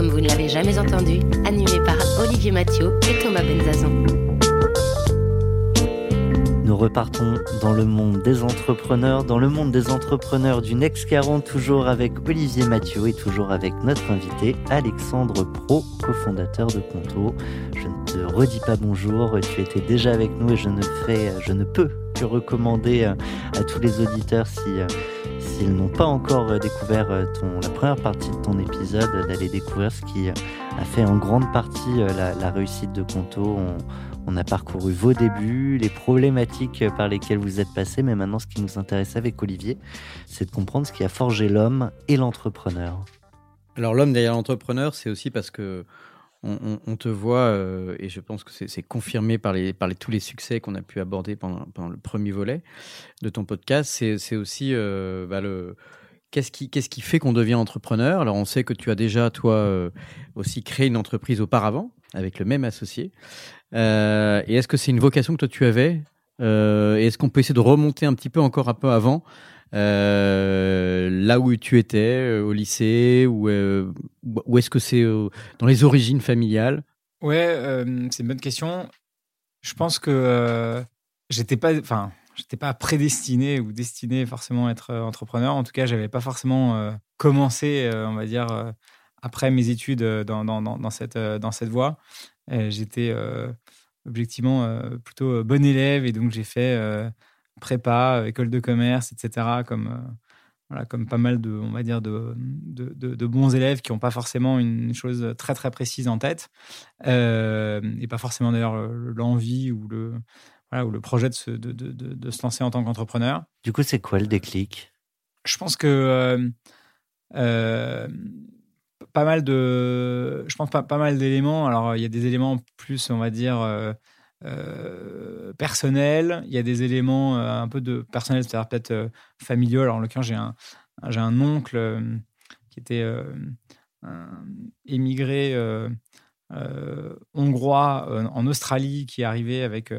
comme vous ne l'avez jamais entendu, animé par Olivier Mathieu et Thomas Benzazon. Nous repartons dans le monde des entrepreneurs, dans le monde des entrepreneurs du Next 40, toujours avec Olivier Mathieu et toujours avec notre invité Alexandre Pro, cofondateur de Conto. Je ne te redis pas bonjour, tu étais déjà avec nous et je ne fais, je ne peux que recommander à tous les auditeurs si s'ils n'ont pas encore découvert ton, la première partie de ton épisode, d'aller découvrir ce qui a fait en grande partie la, la réussite de Conto. On, on a parcouru vos débuts, les problématiques par lesquelles vous êtes passé, mais maintenant ce qui nous intéresse avec Olivier, c'est de comprendre ce qui a forgé l'homme et l'entrepreneur. Alors l'homme derrière l'entrepreneur, c'est aussi parce que on, te voit, euh, et je pense que c'est confirmé par, les, tous les succès qu'on a pu aborder pendant, le premier volet de ton podcast, c'est aussi euh, bah, le... Qu'est-ce qui, fait qu'on devient entrepreneur? Alors, on sait que tu as déjà, toi, euh, aussi créé une entreprise auparavant, avec le même associé. Et est-ce que c'est une vocation que toi tu avais? Est-ce qu'on peut essayer de remonter un petit peu encore un peu avant là où tu étais au lycée ou, ou est-ce que c'est dans les origines familiales? Ouais, c'est une bonne question. Je pense que j'étais pas, enfin, j'étais pas prédestiné ou destiné forcément à être entrepreneur. En tout cas, j'avais pas forcément commencé, on va dire, après mes études dans cette, dans cette voie. J'étais objectivement plutôt bon élève et donc j'ai fait prépa, école de commerce, etc. comme voilà, comme pas mal de, on va dire, de, de, de, bons élèves qui n'ont pas forcément une chose très très précise en tête, et pas forcément d'ailleurs l'envie ou le, voilà, ou le projet de se, de, de, se lancer en tant qu'entrepreneur. Du coup, c'est quoi le déclic? Je pense que euh, pas mal de, je pense pas, pas mal d'éléments. Alors, il y a des éléments plus, on va dire, euh, euh, personnels. Il y a des éléments euh, un peu de personnel, c'est-à-dire peut-être familiaux. Alors, en l'occurrence, j'ai un, j'ai un oncle qui était émigré hongrois en Australie, qui est arrivé avec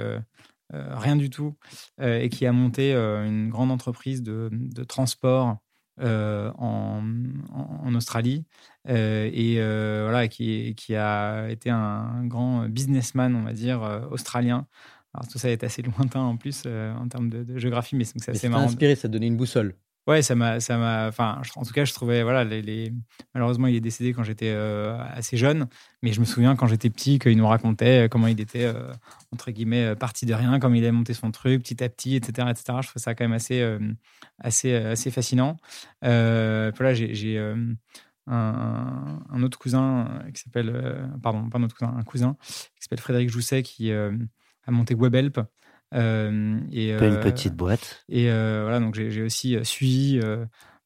rien du tout et qui a monté une grande entreprise de, de transport euh, en, en, Australie euh, et euh, voilà qui, qui, a été un, grand businessman, on va dire, australien. Alors tout ça est assez lointain en plus en termes de, géographie, mais c'est assez marrant. inspiré, ça a donné une boussole. Ouais, ça m'a, ça m'a, enfin, en tout cas, je trouvais, voilà, les, malheureusement, il est décédé quand j'étais assez jeune, mais je me souviens quand j'étais petit qu'il nous racontait comment il était entre guillemets parti de rien, comme il a monté son truc petit à petit, etc., etc. Je trouve ça quand même assez, assez, assez fascinant. voilà, j'ai un, un, autre cousin qui s'appelle, pardon, pas un autre cousin, un cousin qui s'appelle Frédéric Jousset qui a monté WebHelp. Euh, et, une petite boîte. Et voilà, donc j'ai aussi suivi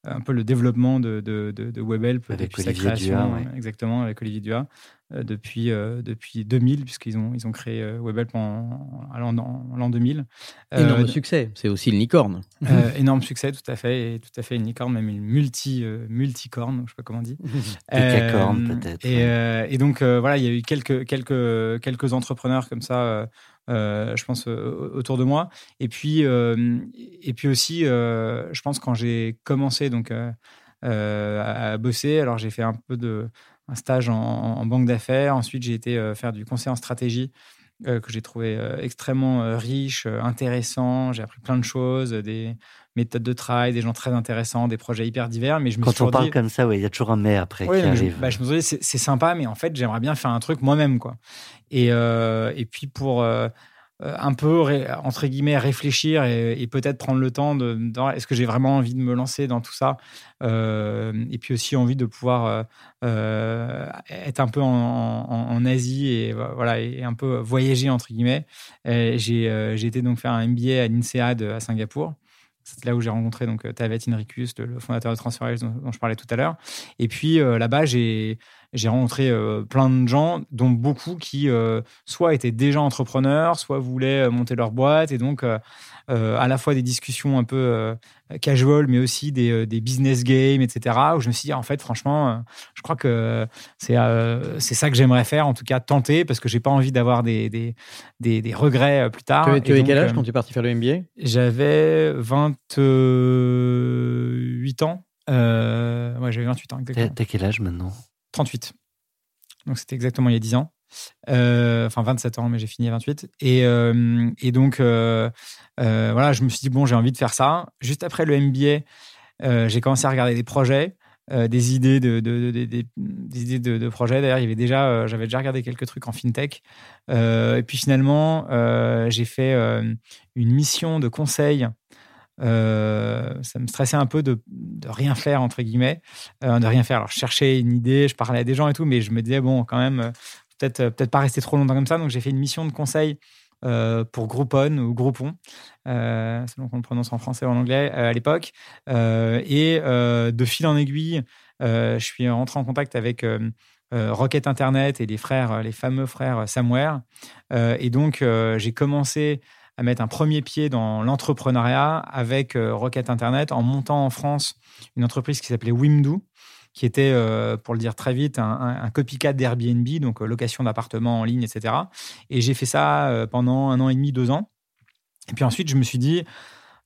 un peu le développement de, de, de, WebHelp avec depuis Olivier sa création, exactement, avec Olivier Dua, depuis, depuis 2000, puisqu'ils ont, ils ont créé WebHelp en, en, l'an 2000. Énorme succès, c'est aussi une licorne. énorme succès, tout à fait, et tout à fait une licorne, même une multi, multicorne, je sais pas comment on dit. Décacorne peut-être. Et, et, donc voilà, il y a eu quelques, quelques, quelques entrepreneurs comme ça euh, je pense, euh, autour de moi. Et puis, euh, et puis aussi, je pense quand j'ai commencé donc, à bosser, alors j'ai fait un peu de un stage en, banque d'affaires. Ensuite, j'ai été faire du conseil en stratégie que j'ai trouvé extrêmement riche, intéressant. J'ai appris plein de choses, des méthodes de travail, des gens très intéressants, des projets hyper divers. Mais je me Quand on parle comme ça, il y a toujours un mais après qui arrive. Je, bah, je me suis dit, c'est sympa, mais en fait, j'aimerais bien faire un truc moi-même. quoi. Et, euh, et puis pour euh, un peu, entre guillemets, réfléchir et, peut-être prendre le temps de, est-ce que j'ai vraiment envie de me lancer dans tout ça euh, Et puis aussi envie de pouvoir être un peu en, Asie et, voilà, et un peu voyager, entre guillemets. J'ai été donc faire un MBA à l'INSEAD à Singapour. C'est là où j'ai rencontré donc Tavet Inricus, le, fondateur de TransferWise dont, dont, je parlais tout à l'heure. Et puis là-bas, j'ai j'ai rencontré euh, plein de gens, dont beaucoup qui euh, soit étaient déjà entrepreneurs, soit voulaient euh, monter leur boîte, et donc à la fois des discussions un peu casual, mais aussi des, des, business games, etc. Où je me suis dit, en fait, franchement, je crois que c'est c'est ça que j'aimerais faire, en tout cas tenter, parce que j'ai pas envie d'avoir des, des, des, regrets plus tard. Tu, avais quel âge quand tu es parti faire le MBA J'avais 28 ans. ouais, j'avais 28 ans, exactement. T'as quel âge maintenant? 38. Donc c'était exactement il y a 10 ans. enfin 27 ans, mais j'ai fini à 28. Et, et donc voilà, je me suis dit bon, j'ai envie de faire ça. Juste après le MBA, j'ai commencé à regarder des projets. des idées de, de, des idées de, projets. D'ailleurs, il y avait déjà, j'avais déjà regardé quelques trucs en fintech. et puis finalement, j'ai fait une mission de conseil euh, ça me stressait un peu de, rien faire, entre guillemets, euh, de rien faire. Alors, je cherchais une idée, je parlais à des gens et tout, mais je me disais, bon, quand même, euh, peut-être peut pas rester trop longtemps comme ça. Donc, j'ai fait une mission de conseil pour Groupon ou Groupon, selon qu'on le prononce en français ou en anglais à l'époque. et de fil en aiguille, je suis rentré en contact avec Rocket Internet et les frères, les fameux frères Samware. et donc, j'ai commencé à mettre un premier pied dans l'entrepreneuriat avec euh, Rocket Internet en montant en France une entreprise qui s'appelait Wimdu, qui était, euh, pour le dire très vite, un, copycat d'Airbnb, donc euh, location d'appartements en ligne, etc. Et j'ai fait ça pendant un an et demi, deux ans. Et puis ensuite, je me suis dit,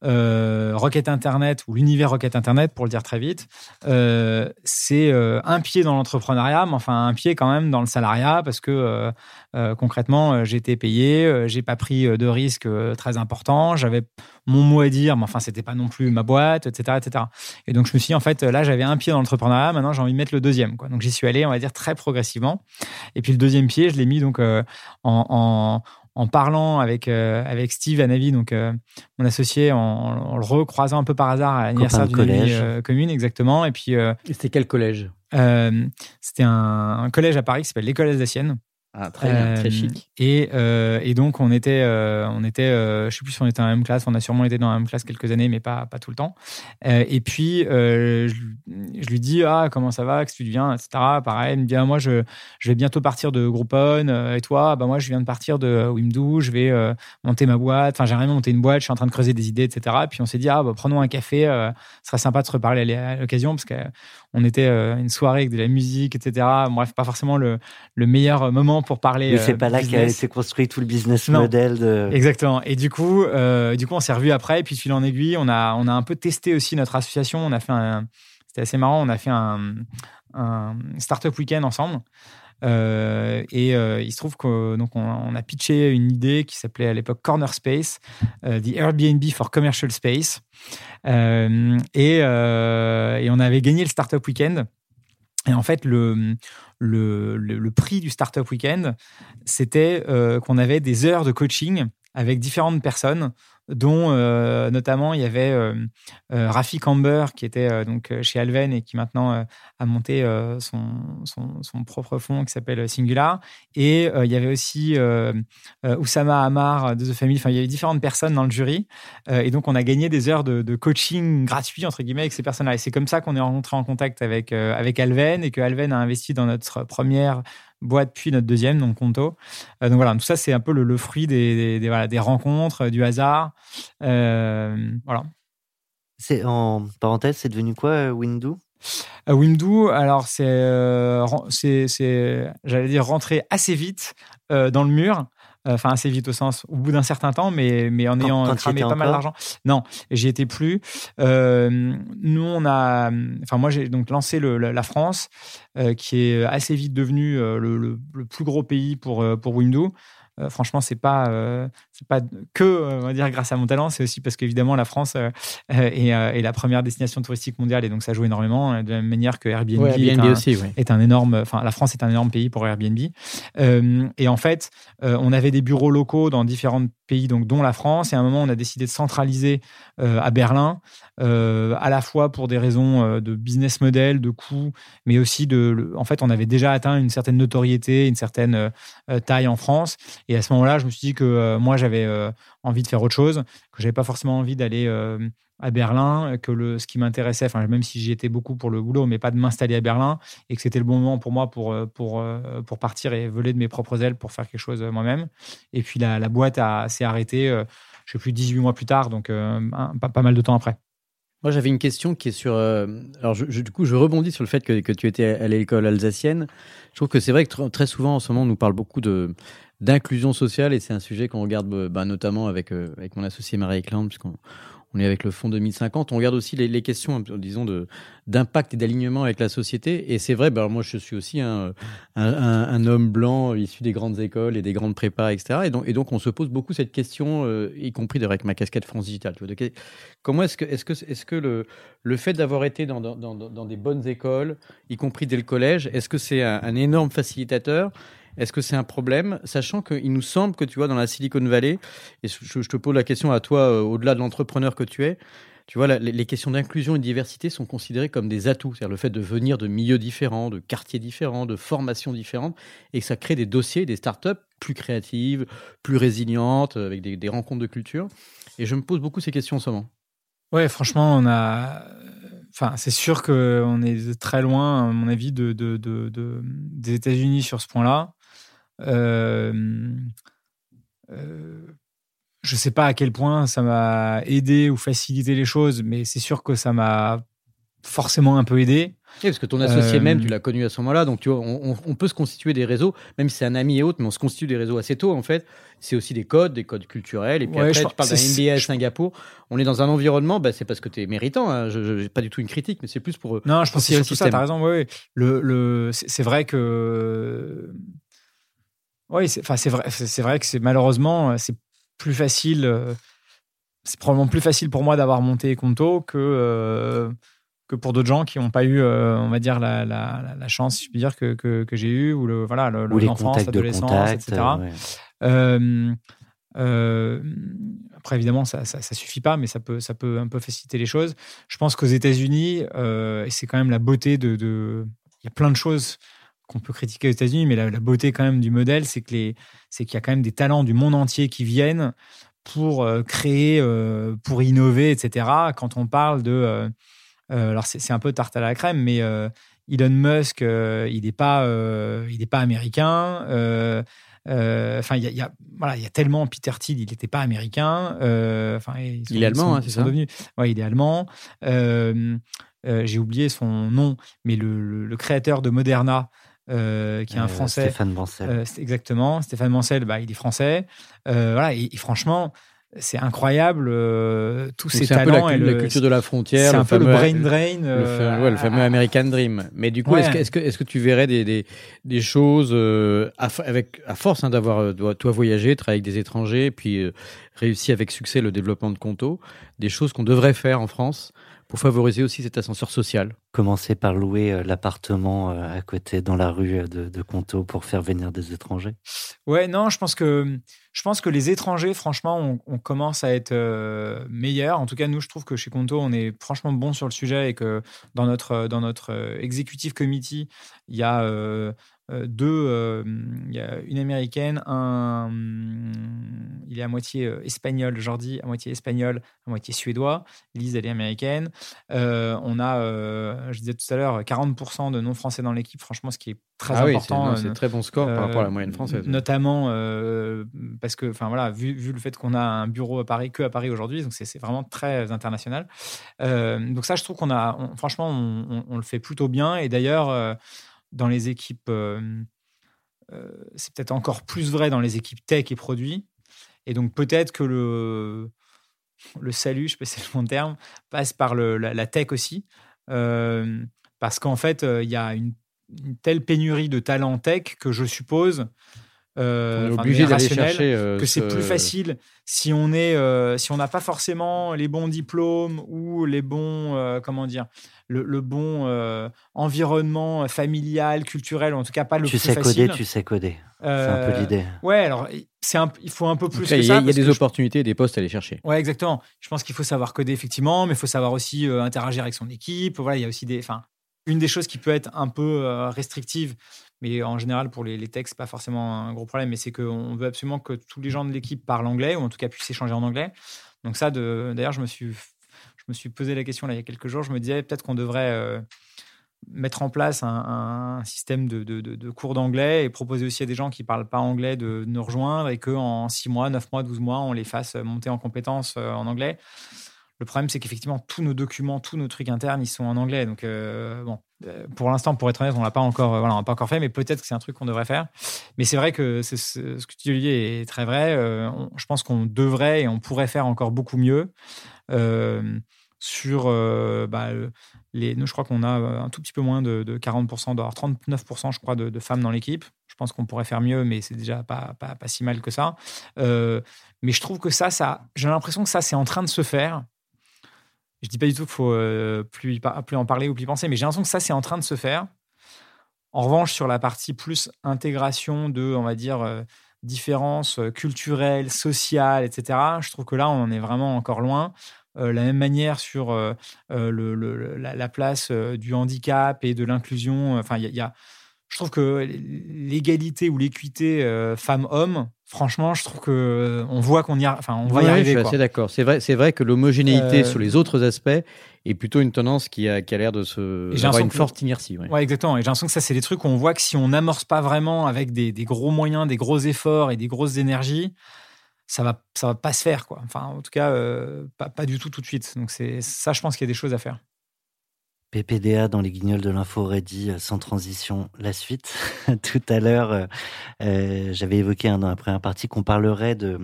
euh, Rocket Internet ou l'univers Rocket Internet, pour le dire très vite, euh, c'est euh, un pied dans l'entrepreneuriat, mais enfin un pied quand même dans le salariat parce que concrètement, j'étais payé, j'ai pas pris de risques très importants, j'avais mon mot à dire, mais enfin c'était pas non plus ma boîte, etc., etc. Et donc je me suis dit en fait là j'avais un pied dans l'entrepreneuriat, maintenant j'ai envie de mettre le deuxième. Quoi. Donc j'y suis allé, on va dire très progressivement. Et puis le deuxième pied, je l'ai mis donc en en parlant avec, euh, avec Steve Anavi, donc euh, mon associé, en, le recroisant un peu par hasard à l'anniversaire d'une amie euh, commune, exactement. Et puis. c'était quel collège? C'était un, un, collège à Paris qui s'appelle l'École alsacienne. Ah, très bien, très chic. Et, et, donc, on était, on était je sais plus si on était dans la même classe, on a sûrement été dans la même classe quelques années, mais pas, pas tout le temps. et puis, je, je, lui dis, ah, comment ça va, que tu deviens, etc. Pareil, il me dit, ah, moi, je, je vais bientôt partir de Groupon, et toi, bah, moi, je viens de partir de Wimdu, je vais monter ma boîte, enfin, j'ai rien monté une boîte, je suis en train de creuser des idées, etc. Et puis, on s'est dit, ah, bah, prenons un café, ce serait sympa de se reparler à l'occasion, parce que on était une soirée avec de la musique, etc. Bref, pas forcément le, le meilleur moment pour parler. Mais c'est pas là qu'a été construit tout le business model. De... Exactement. Et du coup, euh, du coup, on s'est revu après. Et puis, fil en aiguille, on a, on a un peu testé aussi notre association. On a fait un. C'était assez marrant. On a fait un, un startup week-end ensemble. Euh, et euh, il se trouve qu'on on, a pitché une idée qui s'appelait à l'époque Corner Space, The Airbnb for Commercial Space. Et, et, on avait gagné le Startup Weekend. Et en fait, le, le, prix du Startup Weekend, c'était euh, qu'on avait des heures de coaching avec différentes personnes dont euh, notamment il y avait euh, euh, Rafi Camber qui était donc chez Alven et qui maintenant a monté son, son, propre fonds qui s'appelle Singular. Et il y avait aussi Oussama Amar de The Family. Enfin, il y avait différentes personnes dans le jury. et donc, on a gagné des heures de, coaching gratuit, entre guillemets, avec ces personnes-là. Et c'est comme ça qu'on est rentré en contact avec, avec Alven et que Alven a investi dans notre première boîte puis notre deuxième, donc Conto. Euh, donc voilà, tout ça, c'est un peu le, fruit des, des, des, rencontres, euh, du hasard. Euh, voilà. C'est en parenthèse, c'est devenu quoi, Windu? Windu, alors c'est, c'est, j'allais dire, rentrer assez vite dans le mur. Euh, enfin assez vite au sens au bout d'un certain temps, mais, mais en ayant cramé pas mal d'argent. Non, j'y étais plus. Euh, nous, on a, enfin moi j'ai donc lancé le, la France, euh, qui est assez vite devenu le, le, plus gros pays pour pour. Euh, franchement, c'est pas euh, c'est pas que euh, on va dire grâce à mon talent, c'est aussi parce qu'évidemment la France est, la première destination touristique mondiale et donc ça joue énormément de la même manière que Airbnb, est, un, aussi, est, un, énorme. Enfin, la France est un énorme pays pour Airbnb. et en fait, on avait des bureaux locaux dans différents pays, donc dont la France. Et à un moment, on a décidé de centraliser à Berlin, à la fois pour des raisons de business model, de coûts, mais aussi de. En fait, on avait déjà atteint une certaine notoriété, une certaine taille en France. Et à ce moment-là, je me suis dit que euh, moi, j'avais euh, envie de faire autre chose, que j'avais pas forcément envie d'aller euh, à Berlin, que le, ce qui m'intéressait, enfin, même si j'y étais beaucoup pour le boulot, mais pas de m'installer à Berlin, et que c'était le bon moment pour moi pour, pour, pour partir et voler de mes propres ailes pour faire quelque chose moi-même. Et puis la, la boîte s'est arrêtée, je sais plus, 18 mois plus tard, donc pas, pas mal de temps après. Moi, j'avais une question qui est sur. alors, du coup, je rebondis sur le fait que, que tu étais à l'école alsacienne. Je trouve que c'est vrai que très souvent, en ce moment, on nous parle beaucoup de, d'inclusion sociale et c'est un sujet qu'on regarde bah, notamment avec, euh, avec mon associé Marie Eklund puisqu'on on est avec le Fonds 2050. On regarde aussi les, questions, disons, d'impact et d'alignement avec la société. Et c'est vrai, ben, moi, je suis aussi un, un, homme blanc issu des grandes écoles et des grandes prépas, etc. Et donc, et donc on se pose beaucoup cette question, euh, y compris avec ma casquette France Digital. comment est-ce que, est-ce que, est-ce que le, le fait d'avoir été dans, dans, dans, des bonnes écoles, y compris dès le collège, est-ce que c'est un énorme facilitateur? Est-ce que c'est un problème, sachant qu'il nous semble que tu vois dans la Silicon Valley, et je, te pose la question à toi euh, au-delà de l'entrepreneur que tu es, tu vois, les, questions d'inclusion et de diversité sont considérées comme des atouts. C'est-à-dire le fait de venir de milieux différents, de quartiers différents, de formations différentes, et que ça crée des dossiers, des startups plus créatives, plus résilientes, avec des, rencontres de culture. Et je me pose beaucoup ces questions en ce moment. Ouais, franchement, on a. Enfin, c'est sûr qu'on est très loin, à mon avis, de, de des États-Unis sur ce point-là. Euh, euh, je sais pas à quel point ça m'a aidé ou facilité les choses, mais c'est sûr que ça m'a forcément un peu aidé. Oui, parce que ton associé euh, même, tu l'as connu à ce moment-là, donc tu vois, on, peut se constituer des réseaux, même si c'est un ami et autre, mais on se constitue des réseaux assez tôt en fait. C'est aussi des codes, des codes culturels. Et puis après, je tu parles d'un MBA à Singapour. On est dans un environnement, bah, c'est parce que tu es méritant. Hein. Je n'ai pas du tout une critique, mais c'est plus pour. Non, je pense que c'est surtout ça, tu as raison. Oui, Le, le, c'est vrai que oui, c'est vrai, vrai que c'est malheureusement c'est plus facile. Euh, c'est probablement plus facile pour moi d'avoir monté Conto que euh, que pour d'autres gens qui n'ont pas eu, euh, on va dire, la, la, la, chance, si je puis dire, que, que, que j'ai eu, ou le, voilà, l'enfance, l'adolescence, etc. après, évidemment, ça, ça, ça, suffit pas, mais ça peut, ça peut un peu faciliter les choses. Je pense qu'aux États-Unis, et c'est quand même la beauté de, de, Il y a plein de choses qu'on peut critiquer aux États-Unis, mais la, beauté quand même du modèle, c'est que les, c'est qu'il y a quand même des talents du monde entier qui viennent pour euh, créer, euh, pour innover, etc. Quand on parle de, euh, alors c'est, un peu tarte à la crème, mais Elon Musk, il n'est pas, il n'est pas américain. Enfin, il y a, voilà, il y a tellement Peter Thiel, il n'était pas américain. Enfin, il est allemand, hein, c'est ça? ouais, il est allemand. j'ai oublié son nom, mais le, le créateur de Moderna, euh, qui est un euh, Français. Stéphane Mancel. Euh, exactement. Stéphane Mancel, bah, il est français. voilà, et, franchement, c'est incroyable tous ces talents. Un peu la, culture de la frontière. C'est un peu le brain drain. Le, fameux, American Dream. Mais du coup, est-ce que, est que, tu verrais des, des, des choses à, avec, à force hein, d'avoir toi voyagé, travaillé avec des étrangers, puis réussi avec succès le développement de Conto, des choses qu'on devrait faire en France pour favoriser aussi cet ascenseur social. Commencer par louer euh, l'appartement euh, à côté dans la rue euh, de, de Conto pour faire venir des étrangers. Ouais, non, je pense que je pense que les étrangers, franchement, on, commence à être meilleurs. En tout cas, nous, je trouve que chez Conto, on est franchement bon sur le sujet et que dans notre dans notre executive committee, il y a euh, deux, euh, il y a une américaine, un, il est à moitié euh, espagnol, Jordi, à moitié espagnol, à moitié suédois. Lise, elle est américaine. on a, je disais tout à l'heure, 40% de non-français dans l'équipe, franchement, ce qui est très ah important. Oui, c'est très bon score par rapport à la moyenne française. Notamment parce que, enfin voilà, vu, vu, le fait qu'on a un bureau à Paris, que à Paris aujourd'hui, donc c'est vraiment très international. donc ça, je trouve qu'on a, franchement, on, on, le fait plutôt bien. Et d'ailleurs, dans les équipes, euh, euh, c'est peut-être encore plus vrai dans les équipes tech et produits. Et donc peut-être que le, salut, je sais pas si c'est le bon terme, passe par la, tech aussi. Euh, parce qu'en fait, il y a une, telle pénurie de talents tech que je suppose euh, obligé d'aller chercher que c'est plus facile si on est si on n'a pas forcément les bons diplômes ou les bons comment dire le, bon euh, environnement familial, culturel, en tout cas pas le tu plus sais Coder, tu sais coder, c'est un peu euh, l'idée. Ouais, alors c'est il faut un peu plus que ça. Il y a, des opportunités, des postes à aller chercher. Ouais, exactement. Je pense qu'il faut savoir coder effectivement, mais il faut savoir aussi euh, interagir avec son équipe. Voilà, il y a aussi des, enfin, une des choses qui peut être un peu restrictive, mais en général pour les, les textes, pas forcément un gros problème, mais c'est qu'on veut absolument que tous les gens de l'équipe parlent anglais ou en tout cas puissent échanger en anglais. Donc ça, d'ailleurs, je me suis me suis posé la question là, il y a quelques jours. Je me disais peut-être qu'on devrait euh, mettre en place un, système de, cours d'anglais et proposer aussi à des gens qui parlent pas anglais de, nous rejoindre et qu'en 6 mois, 9 mois, 12 mois, on les fasse monter en compétences euh, en anglais. Le problème, c'est qu'effectivement, tous nos documents, tous nos trucs internes, ils sont en anglais. Donc, bon, pour l'instant, pour être honnête, on l'a pas encore, voilà, l'a pas encore fait, mais peut-être que c'est un truc qu'on devrait faire. Mais c'est vrai que ce que tu dis, est très vrai. je pense qu'on devrait et on pourrait faire encore beaucoup mieux sur bah, les. Nous, je crois qu'on a un tout petit peu moins de, 40%, d'avoir 39%, je crois, de, femmes dans l'équipe. Je pense qu'on pourrait faire mieux, mais c'est déjà pas, pas, pas, si mal que ça. mais je trouve que ça, ça j'ai l'impression que ça, c'est en train de se faire. Je dis pas du tout qu'il faut plus, plus en parler ou plus penser, mais j'ai l'impression que ça, c'est en train de se faire. En revanche, sur la partie plus intégration de, on va dire, différences culturelles, sociales, etc., je trouve que là, on en est vraiment encore loin. Euh, la même manière sur euh, euh, la, place du handicap et de l'inclusion. Enfin, il y, a, je trouve que l'égalité ou l'équité femmes-hommes, franchement, je trouve que on voit qu'on y, enfin, on va y arriver. Je suis assez d'accord. C'est vrai, c'est vrai que l'homogénéité sur les autres aspects est plutôt une tendance qui a, qui a l'air de se avoir une forte inertie. Ouais. exactement. Et j'ai l'impression que ça, c'est des trucs où on voit que si on n'amorce pas vraiment avec des, des, gros moyens, des gros efforts et des grosses énergies, ça va ça va pas se faire quoi. Enfin en tout cas euh, pas, pas, du tout tout de suite. Donc c'est ça je pense qu'il y a des choses à faire. PPDA dans les guignols de l'info ready euh, sans transition la suite. tout à l'heure euh, j'avais évoqué hein, dans la première partie qu'on parlerait de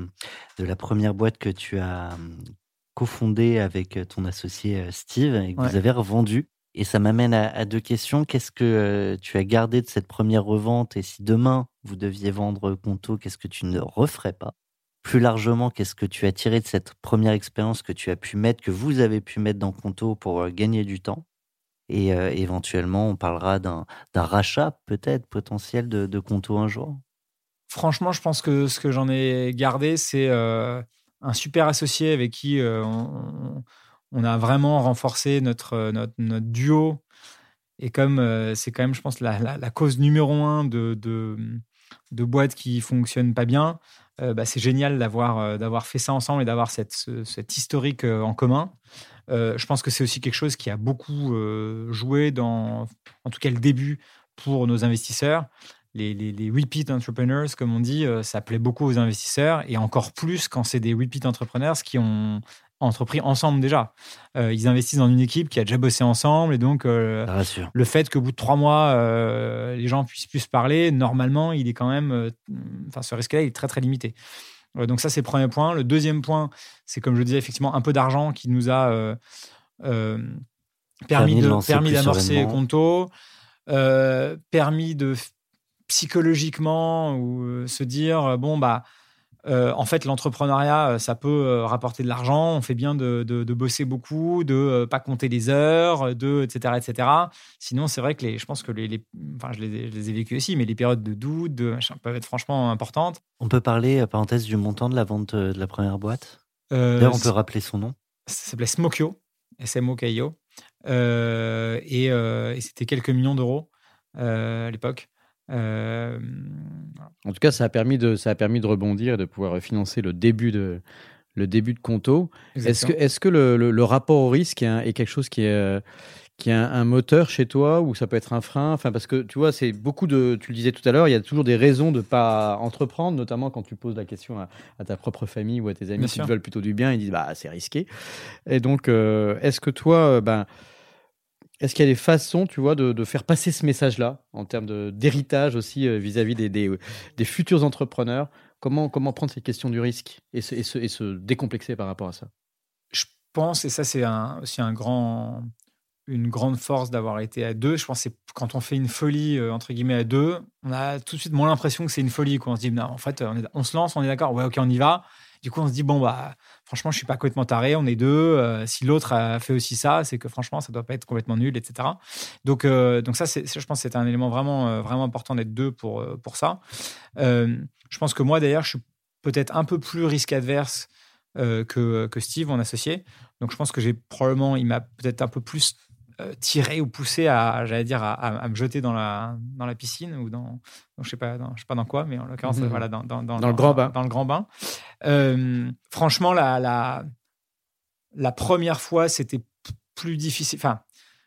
de la première boîte que tu as cofondée avec ton associé Steve et que vous avez revendue. Et ça m'amène à, à, deux questions. Qu'est-ce que tu as gardé de cette première revente? Et si demain vous deviez vendre Conto, qu'est-ce que tu ne referais pas? Plus largement, qu'est-ce que tu as tiré de cette première expérience que tu as pu mettre, que vous avez pu mettre dans Conto pour euh, gagner du temps? Et euh, éventuellement, on parlera d'un rachat peut-être potentiel de, de, Conto un jour? Franchement, je pense que ce que j'en ai gardé, c'est euh, un super associé avec qui on, a vraiment renforcé notre, duo. Et comme c'est quand même, je pense, la, cause numéro un de, boîtes qui fonctionnent pas bien, euh, bah, c'est génial d'avoir euh, fait ça ensemble et d'avoir cette, cette historique euh, en commun. Je pense que c'est aussi quelque chose qui a beaucoup joué dans, en tout cas, le début pour nos investisseurs. Les, les, les, repeat entrepreneurs, comme on dit, ça plaît beaucoup aux investisseurs et encore plus quand c'est des repeat entrepreneurs qui ont entrepris ensemble déjà. Euh, ils investissent dans une équipe qui a déjà bossé ensemble et donc euh, le fait qu'au bout de trois mois, euh, les gens puissent plus parler, normalement, il est quand même, enfin, ce risque-là, il est très très limité. Donc ça, c'est le premier point. Le deuxième point, c'est comme je disais, effectivement, un peu d'argent qui nous a permis, de, permis d'amorcer Conto, permis de psychologiquement ou se dire bon bah euh, en fait, l'entrepreneuriat, euh, ça peut euh, rapporter de l'argent. On fait bien de, bosser beaucoup, de pas compter les heures, de etc. etc. Sinon, c'est vrai que les, je pense que les, enfin, je les, ai vécues aussi, mais les périodes de doute, de peuvent être franchement importantes. On peut parler, parenthèse, du montant de la vente de la première boîte? D'ailleurs, on peut rappeler son nom. Ça s'appelait Smokio, S-M-O-K-I-O, et, et c'était quelques millions d'euros à l'époque. Euh, en tout cas, ça a permis de, ça a permis de rebondir et de pouvoir financer le début de, le début de Conto. Est-ce que, est que le, le, rapport au risque est, quelque chose qui est, euh, qui est un, moteur chez toi ou ça peut être un frein? Enfin, parce que tu vois, c'est beaucoup de. Tu le disais tout à l'heure, il y a toujours des raisons de ne pas entreprendre, notamment quand tu poses la question à, ta propre famille ou à tes amis qui veulent plutôt du bien, ils disent bah c'est risqué. Et donc, euh, est-ce que toi, ben est-ce qu'il y a des façons, tu vois, de, faire passer ce message-là en termes d'héritage aussi euh, vis-à-vis des, des, futurs entrepreneurs? Comment, comment prendre cette question du risque et se, et se, décomplexer par rapport à ça? Je pense, et ça c'est un, aussi un grand, une grande force d'avoir été à deux. Je pense que quand on fait une folie, euh, entre guillemets, à deux, on a tout de suite moins l'impression que c'est une folie. Quoi. On se dit, non, en fait, on, on se lance, on est d'accord, ouais, ok, on y va. Du coup, on se dit, bon, bah, franchement, je suis pas complètement taré, on est deux. Euh, si l'autre a fait aussi ça, c'est que franchement, ça doit pas être complètement nul, etc. Donc, euh, donc ça, c'est, je pense que c'est un élément vraiment, euh, vraiment important d'être deux pour, pour ça. je pense que moi, d'ailleurs, je suis peut-être un peu plus risque adverse que, que Steve, mon associé. Donc, je pense que j'ai probablement, il m'a peut-être un peu plus euh, tiré ou poussé à, j'allais dire, à, me jeter dans la, dans la piscine ou dans, je sais pas, je sais pas dans quoi, mais en l'occurrence, mhm. voilà, dans, dans, dans, le grand bain. Dans le grand bain. Euh, franchement, la, la, la première fois, c'était plus difficile. Enfin,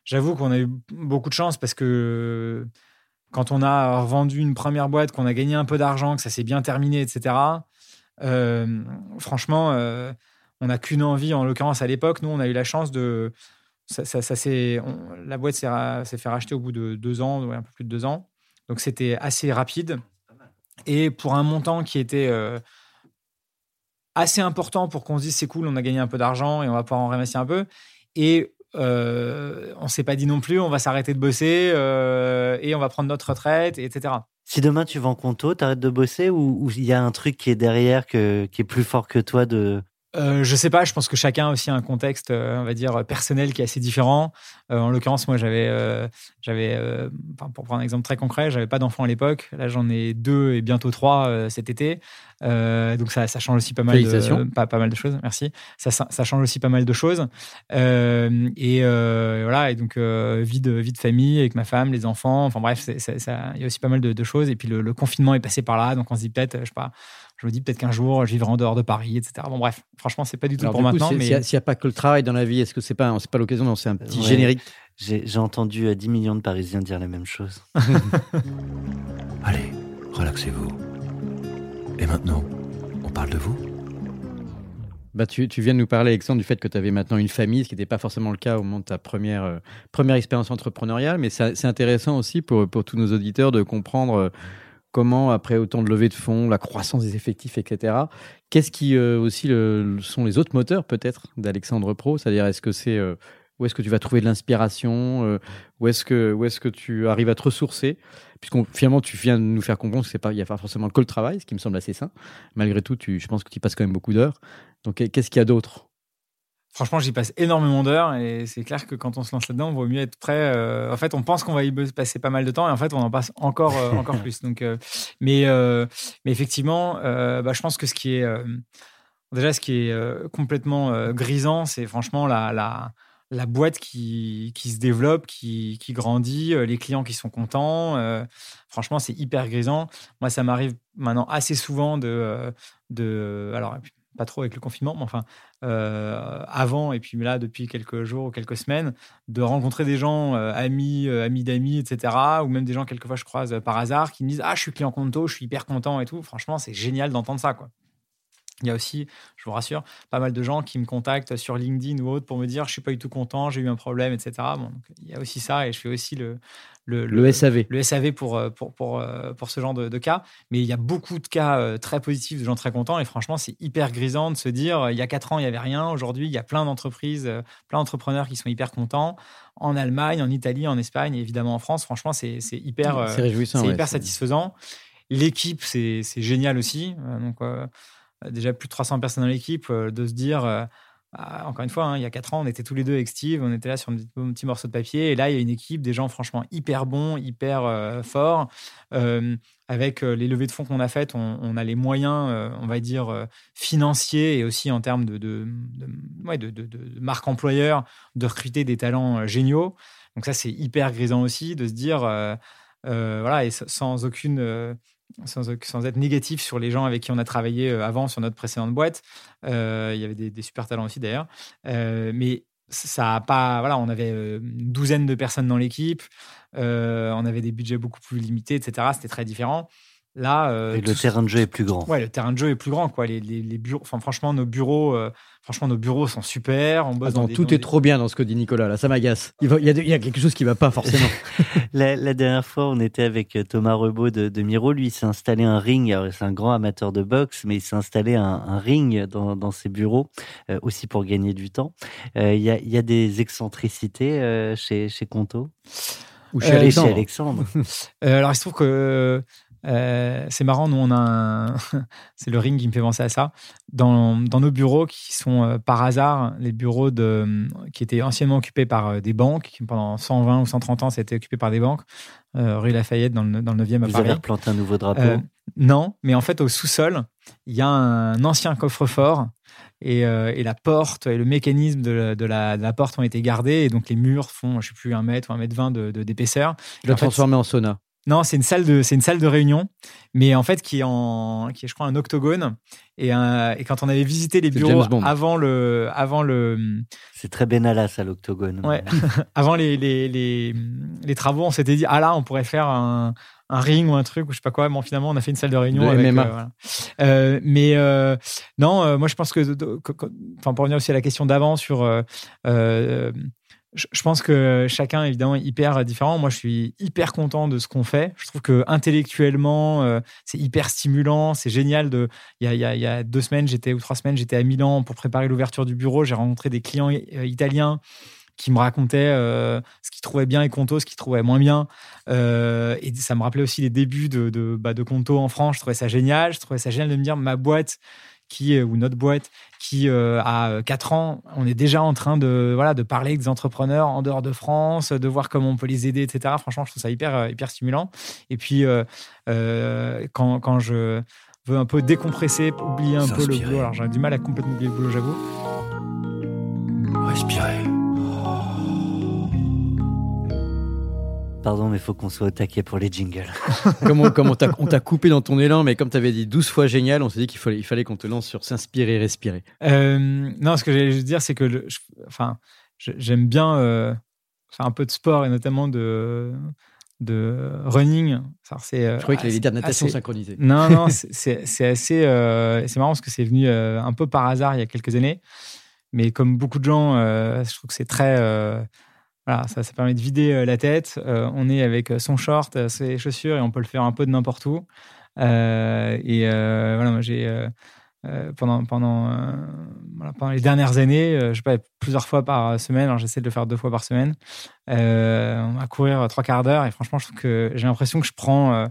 j'avoue qu'on a eu beaucoup de chance parce que quand on a vendu une première boîte, qu'on a gagné un peu d'argent, que ça s'est bien terminé, etc. Euh, franchement, on n'a qu'une envie. En l'occurrence, à l'époque, nous, on a eu la chance de. Ça, la boîte s'est fait racheter au bout de deux ans, ouais, un peu plus de deux ans. Donc, c'était assez rapide. Et pour un montant qui était euh, assez important pour qu'on se dise c'est cool, on a gagné un peu d'argent et on va pouvoir en réinvestir un peu. Et euh, on s'est pas dit non plus, on va s'arrêter de bosser euh, et on va prendre notre retraite, etc. Si demain tu vends Conto, t'arrêtes de bosser ou il y a un truc qui est derrière qui est plus fort que toi de. Euh, je sais pas, je pense que chacun a aussi un contexte, euh, on va dire, personnel qui est assez différent. Euh, en l'occurrence, moi, j'avais, j'avais, pour prendre un exemple très concret, j'avais pas d'enfant à l'époque. Là, j'en ai deux et bientôt trois cet été. Donc ça, ça change aussi pas mal, de, pas, pas mal de choses. Merci. Ça, ça, ça change aussi pas mal de choses. Et voilà. Et donc vie de vie de famille avec ma femme, les enfants. Enfin bref, il y a aussi pas mal de, de choses. Et puis le, le confinement est passé par là, donc on se dit peut-être, je sais pas. Je me dis peut-être qu'un jour, je vivrai en dehors de Paris, etc. Bon, bref, franchement, c'est pas du tout Alors, pour du coup, maintenant. c'est- mais S'il n'y a, pas que le travail dans la vie, est-ce que c'est pas, c'est pas l'occasion lancer un petit Ouais. générique? J'ai entendu euh, 10 millions de Parisiens dire la même chose. Allez, relaxez-vous. Et maintenant, on parle de vous Bah, tu, tu viens de nous parler, Alexandre, du fait que tu avais maintenant une famille, ce qui n'était pas forcément le cas au moment de ta première, euh, première expérience entrepreneuriale. Mais c'est intéressant aussi pour, pour tous nos auditeurs de comprendre euh, comment, après autant de levées de fonds, la croissance des effectifs, etc., qu'est-ce qui euh, aussi sont les autres moteurs peut-être d'Alexandre Pro? C'est-à-dire, est-ce que c'est euh, où est-ce que tu vas trouver de l'inspiration euh, Où est-ce que, est-ce que tu arrives à te ressourcer? Puisqu'on finalement, tu viens de nous faire comprendre que c'est pas, n'y a pas forcément que le travail, ce qui me semble assez sain. Malgré tout, tu, je pense que tu y passes quand même beaucoup d'heures. Donc, qu'est-ce qu'il y a d'autre? Franchement, j'y passe énormément d'heures et c'est clair que quand on se lance là-dedans, il vaut mieux être prêt. euh, en fait, on pense qu'on va y passer pas mal de temps et en fait, on en passe encore, euh, encore plus. Donc, euh, mais, mais effectivement, bah, je pense que ce qui est déjà ce qui est complètement grisant, c'est franchement la, la, la boîte qui, qui se développe, qui, qui grandit, les clients qui sont contents. franchement, c'est hyper grisant. Moi, ça m'arrive maintenant assez souvent de, de alors pas trop avec le confinement, mais enfin euh, avant et puis là depuis quelques jours ou quelques semaines, de rencontrer des gens, euh, amis, euh, amis d'amis, etc. Ou même des gens quelquefois je croise par hasard qui me disent ah je suis client Conto, je suis hyper content et tout. Franchement c'est génial d'entendre ça quoi. Il y a aussi, je vous rassure, pas mal de gens qui me contactent sur LinkedIn ou autre pour me dire je suis pas du tout content, j'ai eu un problème, etc. Bon, il y a aussi ça et je fais aussi le le, Le SAV. le SAV pour, euh, pour, pour, euh, pour ce genre de, de cas. Mais il y a beaucoup de cas euh, très positifs de gens très contents. Et franchement, c'est hyper grisant de se dire, il y a quatre ans, il n'y avait rien. Aujourd'hui, il y a plein d'entreprises, plein d'entrepreneurs qui sont hyper contents. En Allemagne, en Italie, en Espagne, et évidemment en France. Franchement, c'est hyper, c'est réjouissant. c'est ouais, hyper satisfaisant. L'équipe, c'est génial aussi. Donc, euh, déjà plus de 300 personnes dans l'équipe, de se dire, ah, encore une fois, hein, il y a 4 ans, on était tous les deux avec Steve, on était là sur un petit, morceau de papier, et là, il y a une équipe, des gens franchement hyper bons, hyper euh, forts. Euh, avec euh, les levées de fonds qu'on a faites, on, a les moyens, on va dire, financiers et aussi en termes de, de, marque employeur, de recruter des talents géniaux. Donc ça, c'est hyper grisant aussi de se dire, voilà, et sans aucune... sans, être négatif sur les gens avec qui on a travaillé euh, avant sur notre précédente boîte. Euh, il y avait des, super talents aussi d'ailleurs. Euh, mais ça a pas. Voilà, on avait une douzaine de personnes dans l'équipe. On avait des budgets beaucoup plus limités, etc. C'était très différent. Là, euh, Et le tout- terrain de jeu est plus grand. Ouais, le terrain de jeu est plus grand, quoi. Les, les, les bureaux, enfin, franchement, nos bureaux, euh, franchement, nos bureaux sont super. On bosse Attends, dans des- tout dans est des- trop bien dans ce que dit Nicolas, là, ça m'agace. Il, y a de- il y a quelque chose qui va pas forcément. La, la dernière fois, on était avec euh, Thomas Rebaud de, de Miro. Lui, il s'est installé un ring. C'est un grand amateur de boxe, mais il s'est installé un, un ring dans, dans ses bureaux, euh, aussi pour gagner du temps. Euh, Il y, a, il y a des excentricités euh, chez, chez Conto? Ou Euh, chez Chez Alexandre. Euh, alors, il se trouve que euh, c'est marrant, nous, on a un... c'est le ring qui me fait penser à ça. Dans, dans nos bureaux, qui sont euh, par hasard les bureaux de, qui étaient anciennement occupés par euh, des banques, qui pendant 120 ou 130 ans, ça a été occupé par des banques, euh, rue Lafayette, dans le, dans le 9e à Vous Paris. avez replanté un nouveau drapeau? Euh, non, mais en fait, au sous-sol, il y a un ancien coffre-fort et, euh, et la porte et le mécanisme de la, de, la, de la porte ont été gardés. Et donc, les murs font, je sais plus, un mètre ou un mètre vingt de- de- d'épaisseur. Fait, transformé en sauna. Non, c'est une salle de c'est une salle de réunion, mais en fait qui est en qui est je crois un octogone et, un- et quand on avait visité les bureaux avant le avant le C'est très Benalla, ça, l'octogone. ouais avant les, les, les, les travaux, on s'était dit ah là on pourrait faire un un ring ou un truc ou je sais pas quoi. Bon, finalement, on a fait une salle de réunion. De avec, MMA. euh, voilà. Euh, mais euh, non, euh, moi je pense que, enfin pour revenir aussi à la question d'avant sur, euh, euh, je, pense que chacun évidemment est hyper différent. Moi, je suis hyper content de ce qu'on fait. Je trouve que intellectuellement, euh, c'est hyper stimulant, c'est génial. De, il y a, y a- deux semaines, j'étais ou trois semaines, j'étais à Milan pour préparer l'ouverture du bureau. J'ai rencontré des clients euh, italiens qui me racontaient euh, ce qu'ils trouvaient bien et Conto, ce qu'ils trouvaient moins bien. Et ça me rappelait aussi les débuts de, de, bah, de Conto en France. Je trouvais ça génial. Je trouvais ça génial de me dire ma boîte qui euh, ou notre boîte qui euh, a 4 ans, on est déjà en train de voilà de parler avec des entrepreneurs en dehors de France, de voir comment on peut les aider, etc. Franchement, je trouve ça hyper euh, hyper stimulant. Et puis euh, euh, quand, quand je veux un peu décompresser, oublier un peu le boulot. Alors j'ai du mal à complètement oublier le boulot, j'avoue. Respirez. Pardon, mais il faut qu'on soit au taquet pour les jingles. comme on, comme on t'a coupé dans ton élan, mais comme tu avais dit 12 fois génial, on s'est dit qu'il fallait, il fallait qu'on te lance sur s'inspirer et respirer. Euh, non, ce que j'allais juste dire, c'est que le- je- enfin, je- j'aime bien euh, faire un peu de sport et notamment de, de running. Ça, c'est, euh, Je croyais qu'il allait dire natation assez- synchronisée. Non, non, c'est- assez. euh, c'est marrant parce que c'est venu euh, un peu par hasard il y a quelques années. Mais comme beaucoup de gens, euh, je trouve que c'est très. Euh, voilà, ça, ça permet de vider euh, la tête. Euh, on est avec son short, euh, ses chaussures et on peut le faire un peu de n'importe où. Euh, et euh, voilà, moi j'ai. euh, euh, pendant, pendant, euh, les dernières années, euh, je sais pas, plusieurs fois par semaine, alors j'essaie de le faire deux fois par semaine, euh, on va courir trois quarts d'heure et franchement, je trouve que j'ai l'impression que je prends euh,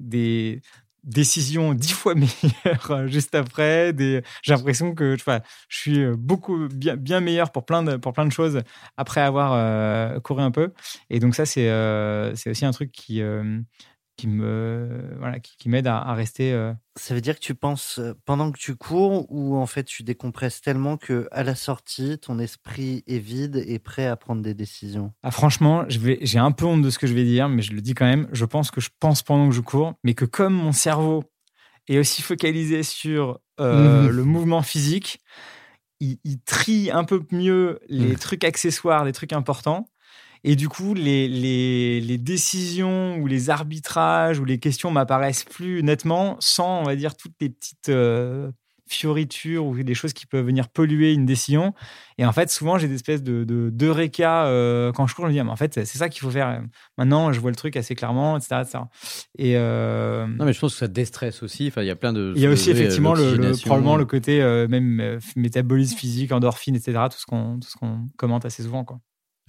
des décisions dix fois meilleures euh, juste après. Des... J'ai l'impression que je, suis euh, beaucoup bien, bien meilleur pour plein, de, pour plein de choses après avoir euh, couru un peu. Et donc ça, c'est c'est aussi un truc qui, qui me voilà, qui, qui m'aide à, à rester. euh, Ça veut dire que tu penses euh, pendant que tu cours ou en fait tu décompresses tellement que à la sortie, ton esprit est vide et prêt à prendre des décisions? Ah, franchement, je vais- j'ai un peu honte de ce que je vais dire, mais je le dis quand même. Je pense que je pense pendant que je cours, mais que comme mon cerveau est aussi focalisé sur euh, Mhm. le mouvement physique, il, il trie un peu mieux les Mhm. trucs accessoires, les trucs importants. Et du coup, les, les, les décisions ou les arbitrages ou les questions m'apparaissent plus nettement sans, on va dire, toutes les petites euh, fioritures ou des choses qui peuvent venir polluer une décision. Et en fait, souvent, j'ai des espèces de, de, d'eureka, euh, quand je cours. Je me dis, ah, mais en fait, c'est ça qu'il faut faire. Maintenant, je vois le truc assez clairement, etc. etc. Et euh, Non, mais je pense que ça déstresse aussi. Enfin, il y a plein de. il y a aussi effectivement le, le- l'oxygénation. probablement le côté même métabolisme physique, endorphine, etc. Tout ce qu'on qu'on commente assez souvent. Quoi.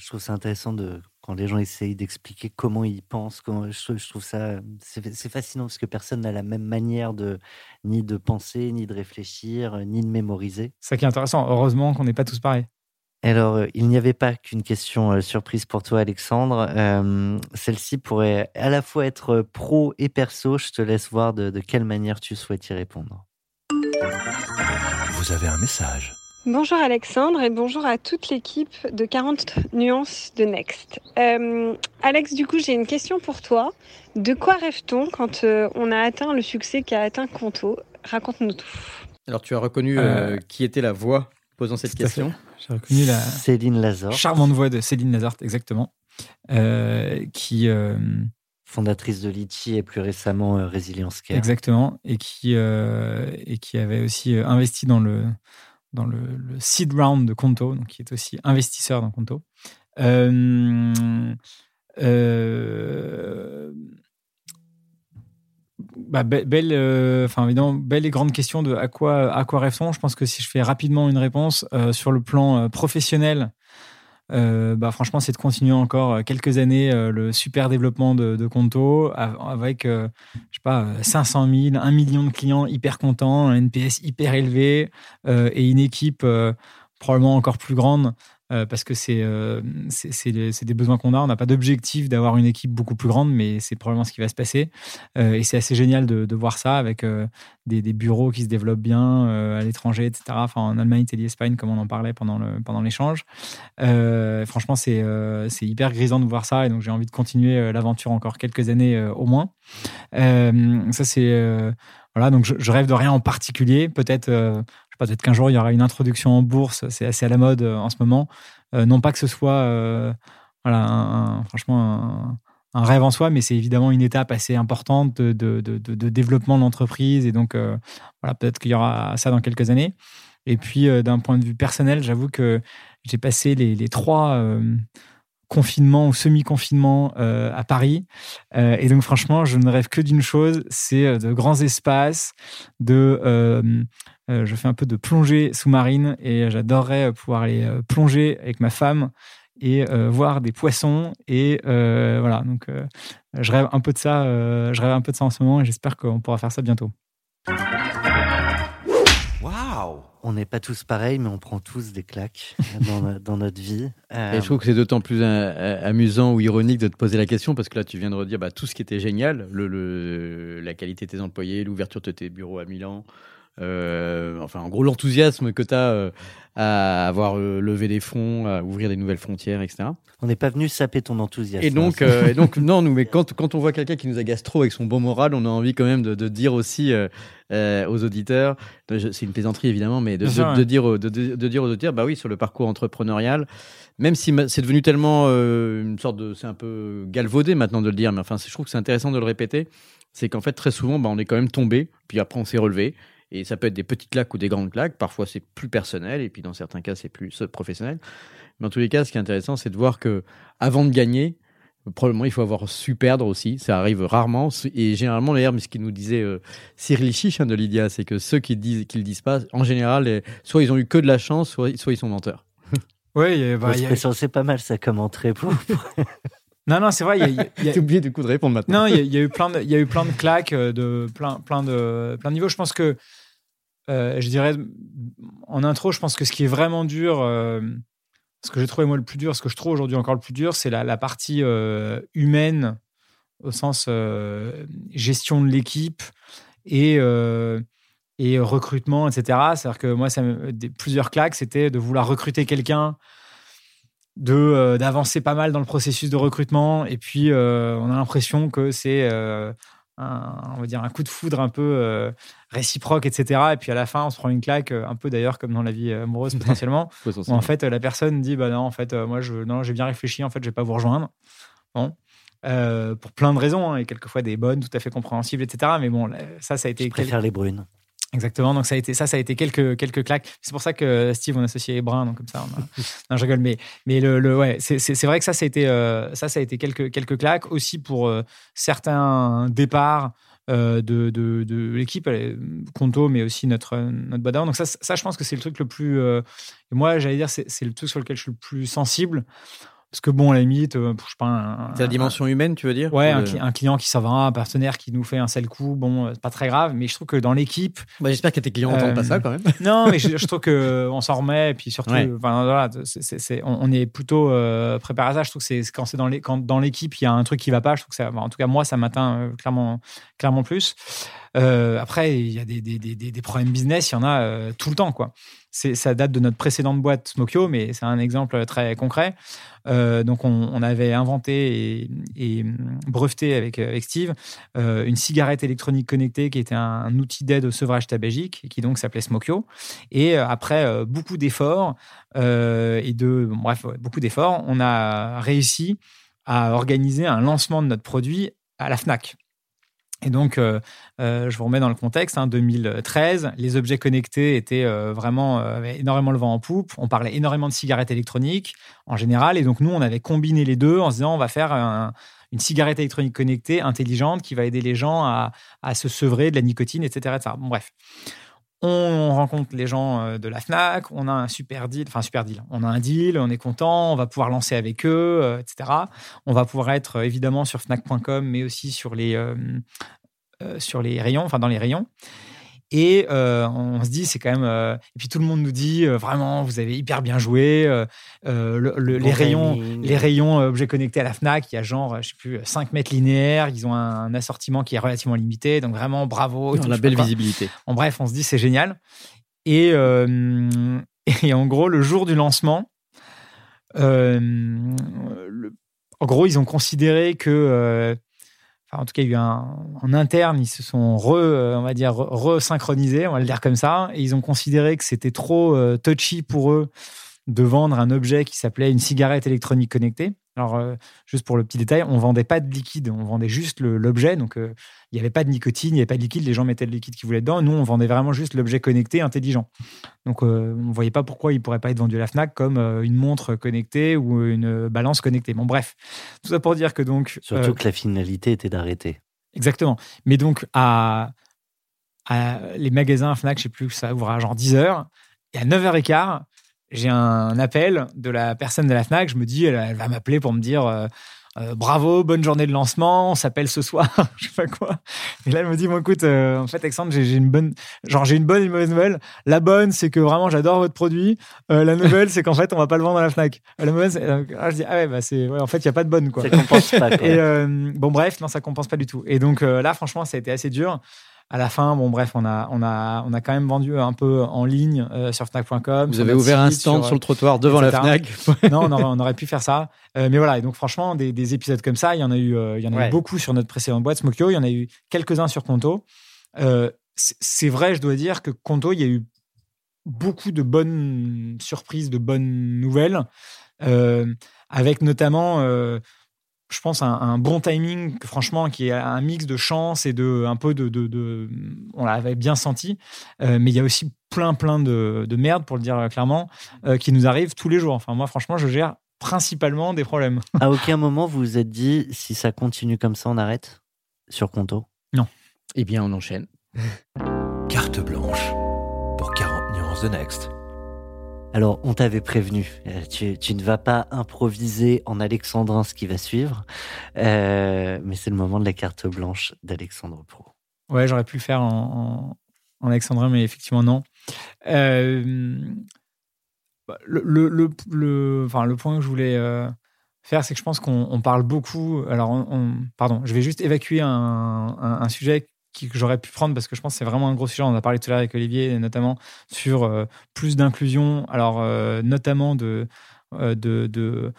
Je trouve ça intéressant de quand les gens essayent d'expliquer comment ils pensent. Comment, je, trouve- je trouve ça c'est fascinant parce que personne n'a la même manière de ni de penser, ni de réfléchir, ni de mémoriser. C'est ça qui est intéressant. Heureusement qu'on n'est pas tous pareils. Alors, il n'y avait pas qu'une question surprise pour toi, Alexandre. Euh, Celle-ci pourrait à la fois être pro et perso. Je te laisse voir de, de quelle manière tu souhaites y répondre. Vous avez un message. Bonjour Alexandre et bonjour à toute l'équipe de 40 nuances de Next. Euh, Alex, du coup, j'ai une question pour toi. De quoi rêve-t-on quand euh, on a atteint le succès qu'a atteint Conto? Raconte-nous tout. Alors, tu as reconnu euh, Euh, qui était la voix posant cette question? J'ai reconnu la Céline Lazare, charmante voix de Céline Nazart, exactement, euh, qui euh, fondatrice de Litchi et plus récemment euh, Resilience Care. exactement et qui euh, et qui avait aussi investi dans le dans le, seed round de Conto, donc qui est aussi investisseur dans Conto. Euh, euh, bah, be- belle, euh, évidemment, belle et grande question de à quoi, à quoi. Je pense que si je fais rapidement une réponse sur le plan professionnel, euh, bah franchement, c'est de continuer encore euh, quelques années euh, le super développement de, Conto av- avec, je sais pas, euh, 500 000, 1 million de clients hyper contents, un NPS hyper élevé et une équipe probablement encore plus grande euh, parce que c'est euh, des besoins qu'on a. On n'a pas d'objectif d'avoir une équipe beaucoup plus grande, mais c'est probablement ce qui va se passer. Euh, et c'est assez génial de, voir ça avec euh, des, des bureaux qui se développent bien à l'étranger, etc. Enfin, en Allemagne, Italie, Espagne, comme on en parlait pendant pendant l'échange. Euh, franchement, c'est hyper grisant de voir ça, et donc j'ai envie de continuer l'aventure encore quelques années au moins. Ça, c'est voilà. Donc, je, rêve de rien en particulier. Peut-être, peut-être qu'un jour il y aura une introduction en bourse. C'est assez à la mode euh, en ce moment. Euh, non pas que ce soit, euh, voilà, un- franchement, un rêve en soi, mais c'est évidemment une étape assez importante de, de, développement de l'entreprise. Et donc, voilà, peut-être qu'il y aura ça dans quelques années. Et puis, d'un point de vue personnel, j'avoue que j'ai passé les, trois confinements ou semi-confinements à Paris. et donc, franchement, je ne rêve que d'une chose, c'est de grands espaces, de... je fais un peu de plongée sous-marine et j'adorerais pouvoir aller plonger avec ma femme et euh, voir des poissons. Et euh, voilà, donc euh, je rêve un peu de ça. je rêve un peu de ça en ce moment et j'espère qu'on pourra faire ça bientôt. Waouh On n'est pas tous pareils, mais on prend tous des claques dans, dans notre vie. Et je trouve que c'est d'autant plus amusant ou ironique de te poser la question parce que là, tu viens de redire bah, tout ce qui était génial, le, le, la qualité de tes employés, l'ouverture de tes bureaux à Milan, euh, enfin, en gros, l'enthousiasme que tu as euh, à avoir euh, levé des fonds, à ouvrir des nouvelles frontières, etc. On n'est pas venu saper ton enthousiasme. Et donc, hein. et donc non, nous, mais quand, quand on voit quelqu'un qui nous agace trop avec son bon moral, on a envie quand même de, de dire aussi aux auditeurs, c'est une plaisanterie évidemment, mais de, de, dire, de, de, dire aux auditeurs, bah oui, sur le parcours entrepreneurial, même si c'est devenu tellement une sorte de, c'est un peu galvaudé maintenant de le dire, mais enfin, je trouve que c'est intéressant de le répéter, c'est qu'en fait très souvent, bah, on est quand même tombé, puis après on s'est relevé, et ça peut être des petites claques ou des grandes claques. Parfois, c'est plus personnel, et puis dans certains cas, c'est plus professionnel. Mais en tous les cas, ce qui est intéressant, c'est de voir que avant de gagner, probablement, il faut avoir su perdre aussi. Ça arrive rarement. Et généralement, d'ailleurs, ce qu'il nous disait euh, Cyril Chiche hein, de Lydia, c'est que ceux qui disent qu'ils disent pas, en général, soit ils ont eu que de la chance, soit, soit ils sont menteurs. Oui, bah, c'est pas mal ça comme entrée pour. Non, non, c'est vrai. Il y a, oublié du coup de répondre maintenant. Non, il y, a eu plein de, il y a eu plein de claques euh, de plein, plein de, plein de niveaux. Je pense que euh, je dirais, en intro, je pense que ce qui est vraiment dur, euh, ce que j'ai trouvé moi le plus dur, ce que je trouve aujourd'hui encore le plus dur, c'est la, partie euh, humaine, au sens gestion de l'équipe et, recrutement, etc. C'est-à-dire que moi, plusieurs claques, c'était de vouloir recruter quelqu'un de d'avancer pas mal dans le processus de recrutement et puis on a l'impression que c'est un, on va dire un coup de foudre un peu euh, réciproque, etc. Et puis à la fin, on se prend une claque, euh, un peu d'ailleurs comme dans la vie amoureuse potentiellement, où en fait la personne dit bah non, en fait euh, moi je non j'ai bien réfléchi, en fait je vais pas vous rejoindre. Bon. pour plein de raisons, hein, et quelquefois des bonnes, tout à fait compréhensibles, etc. Mais bon, ça, ça a été. Je préfère les brunes. Exactement. Donc ça a été ça, ça a été quelques quelques claques. C'est pour ça que Steve on associé les bruns, donc comme ça. non, je rigole, mais mais le, le ouais, c'est vrai que ça, ça a été euh, ça, ça a été quelques quelques claques aussi pour euh, certains départs. Euh, de, de, de l'équipe, Conto, mais aussi notre, notre Badao. Donc, ça, ça, je pense que c'est le truc le plus. moi, j'allais dire, c'est le truc sur lequel je suis le plus sensible. Parce que bon, à la limite, euh, je sais pas. C'est la dimension humaine, tu veux dire Ouais, un, client qui s'en va, un partenaire qui nous fait un seul coup, bon, euh, c'est pas très grave, mais je trouve que dans l'équipe. Bah, J'espère que tes clients n'entendent pas ça quand même. non, mais je, trouve qu'on s'en remet, et puis surtout, voilà, on, est plutôt euh, préparé à ça. Je trouve que c'est quand, dans les, quand dans l'équipe, il y a un truc qui va pas, je trouve que ça, en tout cas, moi, ça m'atteint clairement, clairement plus. Après, il y a des, des, des, des, problèmes business, il y en a tout le temps, quoi. Ça date de notre précédente boîte Smokyo, mais c'est un exemple très concret. Euh, donc, on, avait inventé et, breveté avec, avec Steve euh, une cigarette électronique connectée qui était un, outil d'aide au sevrage tabagique, qui donc s'appelait Smokyo. Et euh, après beaucoup d'efforts et de bref beaucoup d'efforts, on a réussi à organiser un lancement de notre produit à la Fnac. Et donc, euh, euh, je vous remets dans le contexte, hein, 2013, les objets connectés étaient euh, vraiment énormément le vent en poupe. On parlait énormément de cigarettes électroniques en général. Et donc, nous, on avait combiné les deux en se disant, on va faire une cigarette électronique connectée intelligente qui va aider les gens à, se sevrer de la nicotine, etc. bref on rencontre les gens euh, de la Fnac, on a un super deal, enfin super deal, on a un deal, on est content, on va pouvoir lancer avec eux, euh, etc. On va pouvoir être euh, évidemment sur Fnac.com, mais aussi sur les, rayons, dans les rayons. Et euh, on se dit, c'est quand même. Euh, et puis tout le monde nous dit, euh, vraiment, vous avez hyper bien joué. les, rayons, les rayons objets connectés à la Fnac, il y a genre, je sais plus, 5 mètres linéaires. Ils ont un, assortiment qui est relativement limité. Donc vraiment, bravo. On a belle visibilité. En bref, on se dit, c'est génial. Et, et en gros, le jour du lancement, en gros, ils ont considéré que en tout cas, il y a eu un, en interne, ils se sont re, euh, on va dire, resynchronisés, on va le dire comme ça, et ils ont considéré que c'était trop euh, touchy pour eux de vendre un objet qui s'appelait une cigarette électronique connectée. Alors, euh, juste pour le petit détail, on vendait pas de liquide, on vendait juste l'objet. Donc, euh, il n'y avait pas de nicotine, il n'y avait pas de liquide. Les gens mettaient le liquide qu'ils voulaient dedans. Nous, on vendait vraiment juste l'objet connecté, intelligent. Donc, euh, on ne voyait pas pourquoi il pourrait pas être vendu à la Fnac comme une montre connectée ou une balance connectée. Bon, bref, tout ça pour dire que donc. Surtout que la finalité était d'arrêter. Exactement. Mais donc, à, à les magasins Fnac, je sais plus, ça ouvre à genre 10 heures. Et à 9h15, j'ai un appel de la personne de la Fnac. Je me dis, elle, elle va m'appeler pour me dire euh, euh, bravo, bonne journée de lancement, on s'appelle ce soir, je sais pas quoi. Et là, elle me dit, bon, écoute, euh, en fait, Alexandre, j'ai une bonne, genre, j'ai une bonne et une mauvaise nouvelle. La bonne, c'est que vraiment, j'adore votre produit. Euh, la nouvelle, c'est qu'en fait, on va pas le vendre à la Fnac. La mauvaise, euh, ah, je dis, ah ouais, bah, c'est, ouais, en fait, il y a pas de bonne, quoi. Ça compense pas. quoi. Et euh, bon, bref, non, ça compense pas du tout. Et donc euh, là, franchement, ça a été assez dur. À la fin, bon, bref, on a, on a, on a quand même vendu un peu en ligne euh, sur Fnac.com. Vous sur avez ouvert un stand sur, le trottoir devant la. Fnac. non, on aurait, on aurait pu faire ça. Euh, mais voilà, et donc franchement, des, des épisodes comme ça, il y en a eu, euh, il y en a Ouais. eu beaucoup sur notre précédente boîte Smokyo. Il y en a eu quelques-uns sur Conto. C'est vrai, je dois dire que Conto, il y a eu beaucoup de bonnes surprises, de bonnes nouvelles, avec notamment, je pense, un, un bon timing, franchement, qui est un mix de chance et de un peu de, de, de- on l'avait bien senti, Euh, mais il y a aussi plein, plein de, de merde, pour le dire clairement, euh, qui nous arrive tous les jours. Enfin, moi, franchement, je gère principalement des problèmes. À aucun moment vous vous êtes dit si ça continue comme ça, on arrête sur Conto? Eh bien, on enchaîne. Carte blanche pour 40 nuances de Next. Alors, on t'avait prévenu, euh, tu, ne vas pas improviser en alexandrin ce qui va suivre, euh, mais c'est le moment de la carte blanche d'Alexandre Pro. Ouais, j'aurais pu le faire en, alexandrin, mais effectivement, non. Euh, bah, le, point que je voulais faire, c'est que je pense qu'on on parle beaucoup. Alors, on, on- pardon, je vais juste évacuer un, un, sujet que j'aurais pu prendre parce que je pense que c'est vraiment un gros sujet. On a parlé tout à l'heure avec Olivier, notamment sur euh, plus d'inclusion, alors euh, notamment de, euh, de, de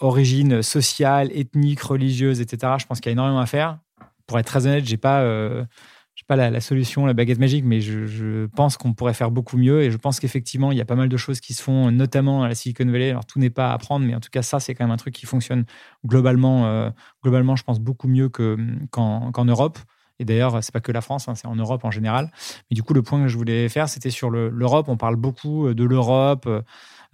origine sociale, ethnique, religieuse, etc. Je pense qu'il y a énormément à faire. Pour être très honnête, j'ai pas, pas la, solution, la baguette magique, mais je, pense qu'on pourrait faire beaucoup mieux. Et je pense qu'effectivement, il y a pas mal de choses qui se font, notamment à la Silicon Valley. Alors tout n'est pas à apprendre, mais en tout cas, ça, c'est quand même un truc qui fonctionne globalement, globalement, je pense beaucoup mieux que, qu'en, qu'en Europe. Et d'ailleurs, c'est pas que la France, hein, c'est en Europe en général. Mais du coup, le point que je voulais faire, c'était sur le- l'Europe. On parle beaucoup de l'Europe.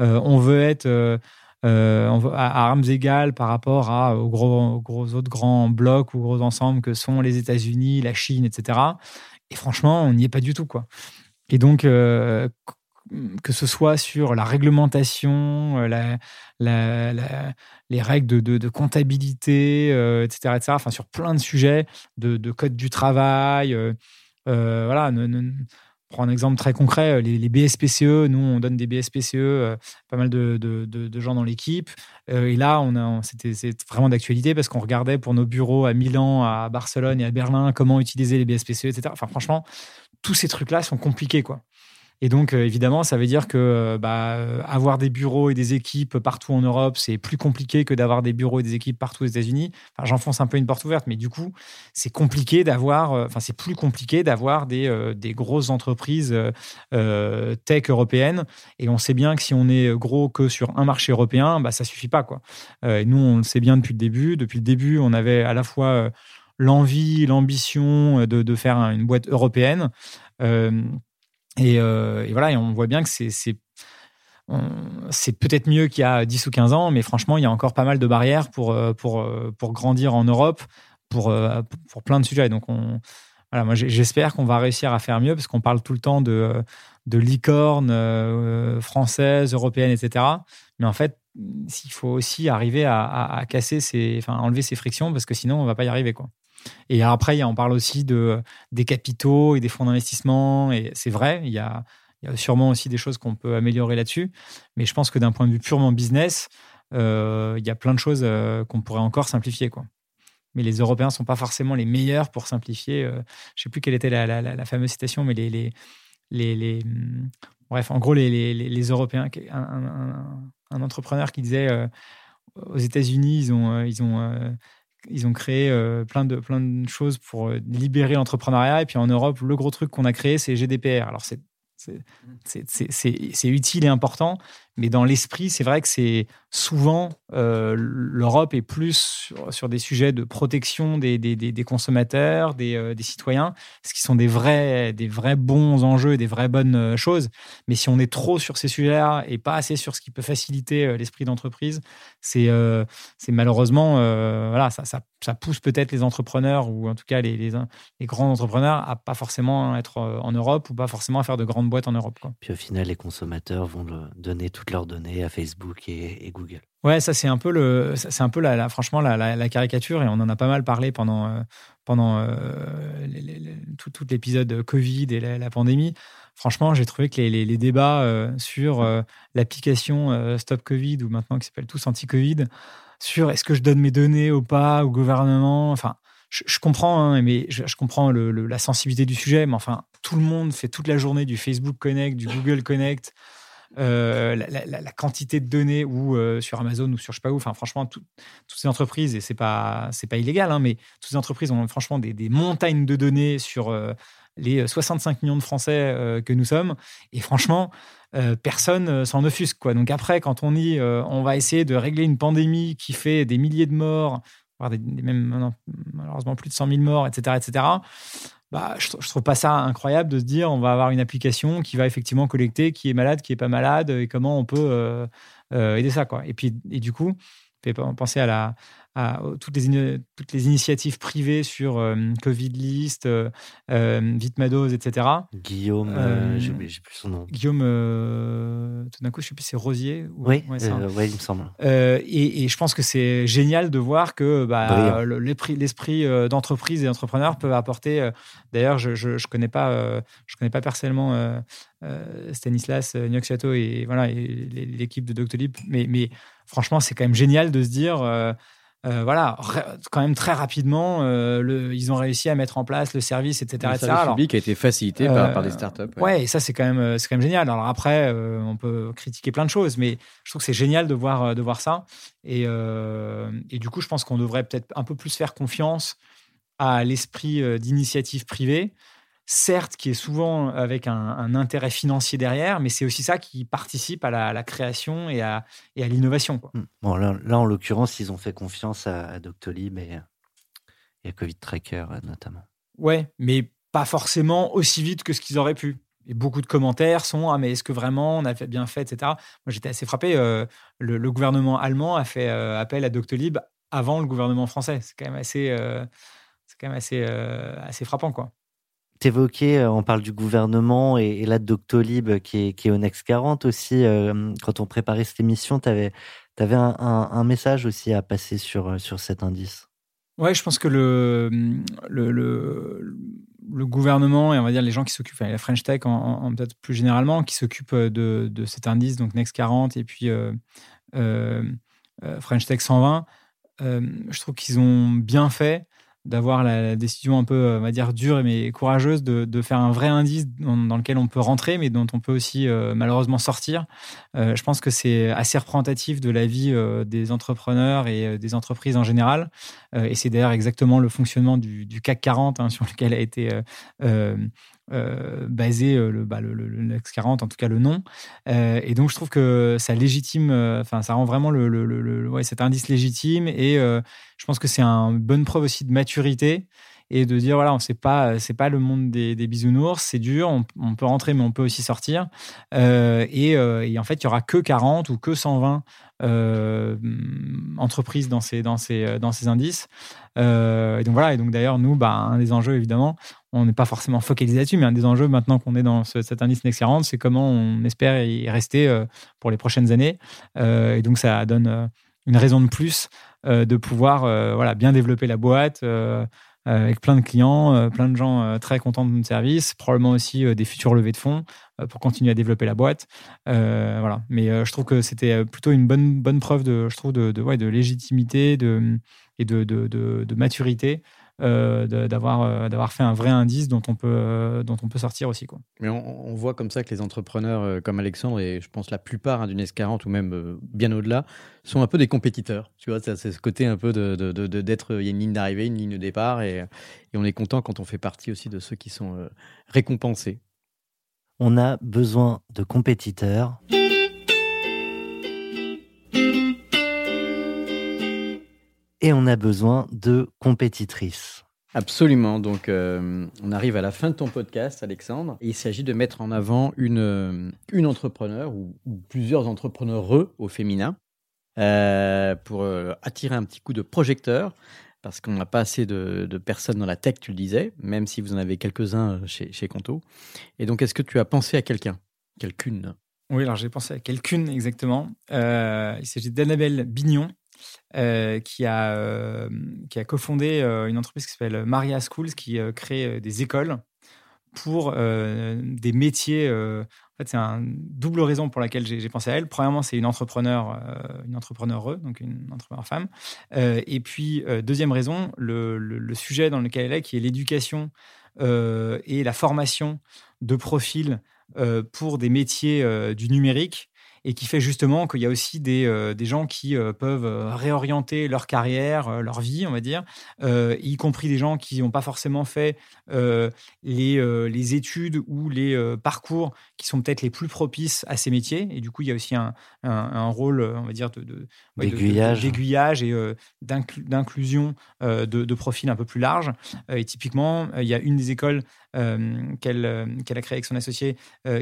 Euh, on veut être euh, euh, à, armes égales par rapport aux, gros, autres grands blocs ou gros ensembles que sont les États-Unis, la Chine, etc. Et franchement, on n'y est pas du tout. Quoi. Et donc, euh, que ce soit sur la réglementation, euh, la, les règles de, comptabilité, euh, etc., etc., enfin, sur plein de sujets, de, de code du travail. euh, euh, voilà, ne- prends un exemple très concret, euh, les, BSPCE, nous on donne des BSPCE, euh, pas mal de, gens dans l'équipe. Et là, on a, c'était vraiment d'actualité parce qu'on regardait pour nos bureaux à Milan, à Barcelone et à Berlin comment utiliser les BSPCE, etc. Enfin, franchement, tous ces trucs-là sont compliqués, quoi. Et donc, euh, évidemment, ça veut dire que euh, bah, avoir des bureaux et des équipes partout en Europe, c'est plus compliqué que d'avoir des bureaux et des équipes partout aux États-Unis. Enfin, j'enfonce un peu une porte ouverte, mais du coup, c'est compliqué d'avoir, euh, enfin, c'est plus compliqué d'avoir des, des grosses entreprises tech européennes. Et on sait bien que si on est gros que sur un marché européen, bah, ça suffit pas, quoi. Et nous, on le sait bien depuis le début. Depuis le début, on avait à la fois l'envie, l'ambition de, de faire un- une boîte européenne. Euh, et, voilà, on voit bien que c'est peut-être mieux qu'il y a 10 ou 15 ans, mais franchement, il y a encore pas mal de barrières pour, euh, euh, grandir en Europe, pour, plein de sujets. Donc, on, voilà, moi, j'espère qu'on va réussir à faire mieux parce qu'on parle tout le temps de, de licorne euh, française, européenne, etc. Mais en fait, il faut aussi arriver à, casser enfin, enlever ces frictions parce que sinon, on va pas y arriver, quoi. Et après, on parle aussi de, des capitaux et des fonds d'investissement. Et c'est vrai, il y a, sûrement aussi des choses qu'on peut améliorer là-dessus. Mais je pense que d'un point de vue purement business, euh, il y a plein de choses euh, qu'on pourrait encore simplifier. Mais les Européens ne sont pas forcément les meilleurs pour simplifier. euh, je ne sais plus quelle était la, fameuse citation, mais les. les, hum, bref, en gros, les, Européens, un, un- entrepreneur qui disait aux États-Unis, ils ont. ils ont ils ont créé euh, plein, de, plein de choses pour euh, libérer l'entrepreneuriat. Et puis en Europe, le gros truc qu'on a créé, c'est GDPR. Alors, c'est- c'est utile et important, mais dans l'esprit, c'est vrai que c'est souvent euh, l'Europe est plus sur, des sujets de protection des, des, consommateurs, des, des, citoyens, ce qui sont des vrais, des vrais bons enjeux des vraies bonnes choses. Mais si on est trop sur ces sujets-là et pas assez sur ce qui peut faciliter l'esprit d'entreprise, c'est c'est malheureusement, voilà, ça, ça, pousse peut-être les entrepreneurs ou en tout cas les, les, grands entrepreneurs à pas forcément être en Europe ou pas forcément à faire de grandes boîtes en Europe. Quoi. Puis au final, les consommateurs vont donner toutes leurs données à Facebook et, Google. Ouais, ça c'est un peu le, c'est un peu la, franchement la, caricature et on en a pas mal parlé pendant euh, pendant euh, tout, l'épisode Covid et la, pandémie. Franchement, j'ai trouvé que les, les, débats euh, sur l'application Stop Covid ou maintenant qui s'appelle tous anti-Covid, sur est-ce que je donne mes données ou pas au gouvernement, enfin je, comprends, hein, mais je, comprends la sensibilité du sujet, mais enfin, tout le monde fait toute la journée du Facebook Connect, du Google Connect, euh, la, quantité de données ou euh, sur Amazon ou sur je sais pas où. Enfin, franchement, toutes ces entreprises et c'est pas c'est pas illégal, hein, mais toutes ces entreprises ont franchement des, montagnes de données sur euh, les 65 millions de Français que nous sommes. Et franchement. personne s'en offusque quoi. Donc après, quand on dit on va essayer de régler une pandémie qui fait des milliers de morts, des, même malheureusement plus de 100 000 morts, etc., etc. Bah, je, je, trouve pas ça incroyable de se dire on va avoir une application qui va effectivement collecter qui est malade, qui est pas malade et comment on peut euh, euh, aider ça quoi. Et puis et du coup, penser à la à toutes les, toutes les initiatives privées sur euh, Covid List, euh, euh, Vitmados, etc. Guillaume, j'ai plus son nom. Guillaume, tout d'un coup, je ne sais plus, c'est Rosier Oui, ouais, il me semble. Et, et, je pense que c'est génial de voir que bah, l'esprit d'entreprise et d'entrepreneur peut apporter. D'ailleurs, je ne connais, pas, je connais pas personnellement Stanislas Nioxiato et, voilà, l'équipe de Doctolib, mais, mais franchement, c'est quand même génial de se dire euh, voilà, quand même très rapidement, euh, le, ils ont réussi à mettre en place le service, etc. Le service public a été facilité par, par, des euh, startups. Ouais. ouais, et ça c'est quand même c'est quand même génial. Alors après, on peut critiquer plein de choses, mais je trouve que c'est génial de voir de voir ça. Et, et du coup, je pense qu'on devrait peut-être un peu plus faire confiance à l'esprit d'initiative privée certes, qui est souvent avec un, intérêt financier derrière, mais c'est aussi ça qui participe à la, création et à, et à l'innovation. Hmm. Bon, là, en l'occurrence, ils ont fait confiance à, Doctolib et, à Covid Tracker notamment. Ouais, mais pas forcément aussi vite que ce qu'ils auraient pu. Et beaucoup de commentaires sont Ah, mais est-ce que vraiment on a fait bien fait, etc. Moi, j'étais assez frappé. Euh, le, gouvernement allemand a fait euh, appel à Doctolib avant le gouvernement français. C'est quand même assez, euh, c'est quand même assez, assez frappant, quoi évoqué, euh, on parle du gouvernement et, là Doctolib qui est, qui est au Next 40 aussi. Euh, quand on préparait cette émission, tu avais, un, message aussi à passer sur, euh, sur cet indice. Ouais, je pense que le, gouvernement et on va dire les gens qui s'occupent, la French Tech en, peut-être plus généralement, qui s'occupent de, de, cet indice, donc Next 40 et puis French Tech 120, je trouve qu'ils ont bien fait d'avoir la, décision un peu, euh, on va dire, dure mais courageuse de, de faire un vrai indice dans, lequel on peut rentrer, mais dont on peut aussi euh, malheureusement sortir. Euh, je pense que c'est assez représentatif de la vie des entrepreneurs et des entreprises en général. et c'est d'ailleurs exactement le fonctionnement du, du CAC 40 hein, sur lequel a été euh, basé euh, le, bah, le, 40 en tout cas le nom. Euh, et donc je trouve que ça légitime, enfin ça rend vraiment le, ouais, cet indice légitime. Et je pense que c'est une bonne preuve aussi de maturité et de dire voilà, on sait pas, c'est pas le monde des, bisounours, c'est dur, on, peut rentrer mais on peut aussi sortir. et, et, en fait, il y aura que 40 ou que 120 entreprises dans ces, dans ces, dans ces indices. Et donc voilà, et donc d'ailleurs, nous, bah, un des enjeux, évidemment, on n'est pas forcément focalisé là-dessus, mais un des enjeux maintenant qu'on est dans cet indice Next 40, c'est comment on espère y rester euh, pour les prochaines années. Euh, et donc, ça donne euh, une raison de plus de pouvoir voilà, bien développer la boîte avec plein de clients, plein de gens très contents de notre service, probablement aussi des futurs levées de fonds pour continuer à développer la boîte. voilà. Mais je trouve que c'était plutôt une bonne, bonne preuve de, je trouve, de, de, ouais, de légitimité de, et de, de maturité euh, d'avoir euh, d'avoir fait un vrai indice dont on peut euh, dont on peut sortir aussi quoi. Mais on, voit comme ça que les entrepreneurs comme Alexandre et je pense la plupart hein, du NES 40 ou même bien au-delà sont un peu des compétiteurs. Tu vois, c'est ce côté un peu de d'être il y a une ligne d'arrivée, une ligne de départ et, et, on est content quand on fait partie aussi de ceux qui sont récompensés. On a besoin de compétiteurs. Et on a besoin de compétitrices. Absolument. Donc, euh, on arrive à la fin de ton podcast, Alexandre. il s'agit de mettre en avant une, euh, une entrepreneur ou, plusieurs entrepreneurs au féminin euh, pour attirer un petit coup de projecteur. Parce qu'on n'a pas assez de, personnes dans la tech, tu le disais, même si vous en avez quelques-uns chez, chez Conto. Et donc, est-ce que tu as pensé à quelqu'un? Quelqu'une? Oui, alors j'ai pensé à quelqu'une exactement. il s'agit d'Annabelle Bignon, euh, qui, a, euh, qui a cofondé euh, une entreprise qui s'appelle Maria Schools, qui crée des écoles pour des métiers. en fait, c'est une double raison pour laquelle j'ai pensé à elle. Premièrement, c'est une entrepreneur, une entrepreneure, donc une entrepreneur femme. et puis, deuxième raison, le, le, sujet dans lequel elle est, qui est l'éducation et la formation de profils pour des métiers du numérique et qui fait justement qu'il y a aussi des, euh, des gens qui euh, peuvent euh, réorienter leur carrière, leur vie, on va dire, y compris des gens qui n'ont pas forcément fait les, les études ou les parcours qui sont peut-être les plus propices à ces métiers. Et du coup, il y a aussi un, un, rôle, on va dire, de, de d'aiguillage et d'inclusion de, de, profils un peu plus larges. et typiquement, il y a une des écoles qu'elle qu'elle a créée avec son associé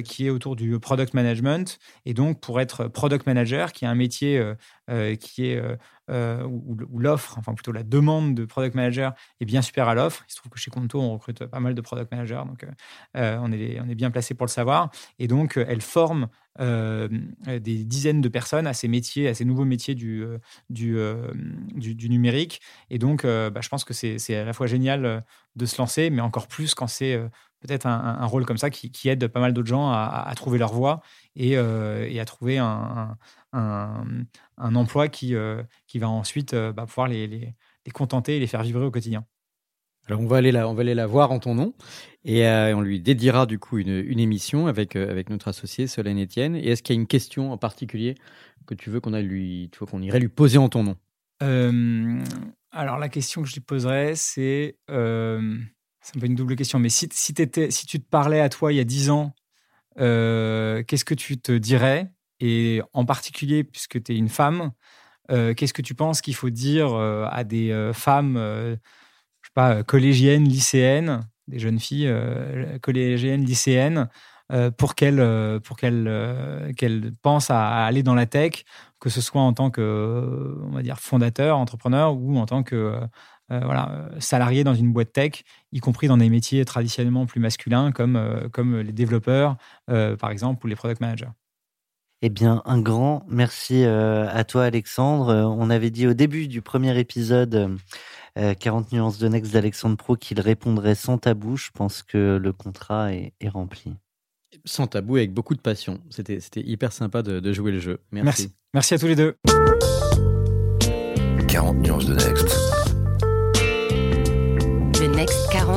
qui est autour du product management. Et donc, pour être product manager, qui est un métier euh, euh, qui est euh, où, l'offre, enfin plutôt la demande de product manager est bien supérieure à l'offre. Il se trouve que chez Conto, on recrute pas mal de product managers, donc on, est, on est bien placé pour le savoir. Et donc, elle forme des dizaines de personnes à ces métiers, à ces nouveaux métiers du, du, du, numérique. Et donc, bah, je pense que c'est à la fois génial de se lancer, mais encore plus quand c'est peut-être un, rôle comme ça qui, aide pas mal d'autres gens à, trouver leur voie et, euh, à trouver un, emploi qui, euh, qui va ensuite euh, bah, pouvoir les, les, contenter et les faire vibrer au quotidien. Alors on va aller la, on va aller la voir en ton nom et on lui dédiera du coup une, émission avec, avec notre associé Solène Etienne. Et est-ce qu'il y a une question en particulier que tu veux qu'on lui, qu'on irait lui poser en ton nom? Alors la question que je lui poserais, c'est c'est un peu une double question, mais si, tu te parlais à toi il y a 10 ans, euh, qu'est-ce que tu te dirais? Et en particulier, puisque tu es une femme, euh, qu'est-ce que tu penses qu'il faut dire euh, à des femmes, je sais pas, collégiennes, lycéennes, des jeunes filles collégiennes, lycéennes, pour qu'elles pour qu'elles qu'elles pensent à, aller dans la tech, que ce soit en tant que on va dire fondateur, entrepreneur ou en tant que voilà, euh, salariés dans une boîte tech, y compris dans des métiers traditionnellement plus masculins comme, euh, comme les développeurs, par exemple, ou les product managers. Eh bien, un grand merci à toi, Alexandre. On avait dit au début du premier épisode 40 nuances de Next d'Alexandre Pro qu'il répondrait sans tabou. Je pense que le contrat est, rempli. Sans tabou, avec beaucoup de passion. C'était hyper sympa de, de, jouer le jeu. Merci. merci. Merci à tous les deux. 40 nuances de Next.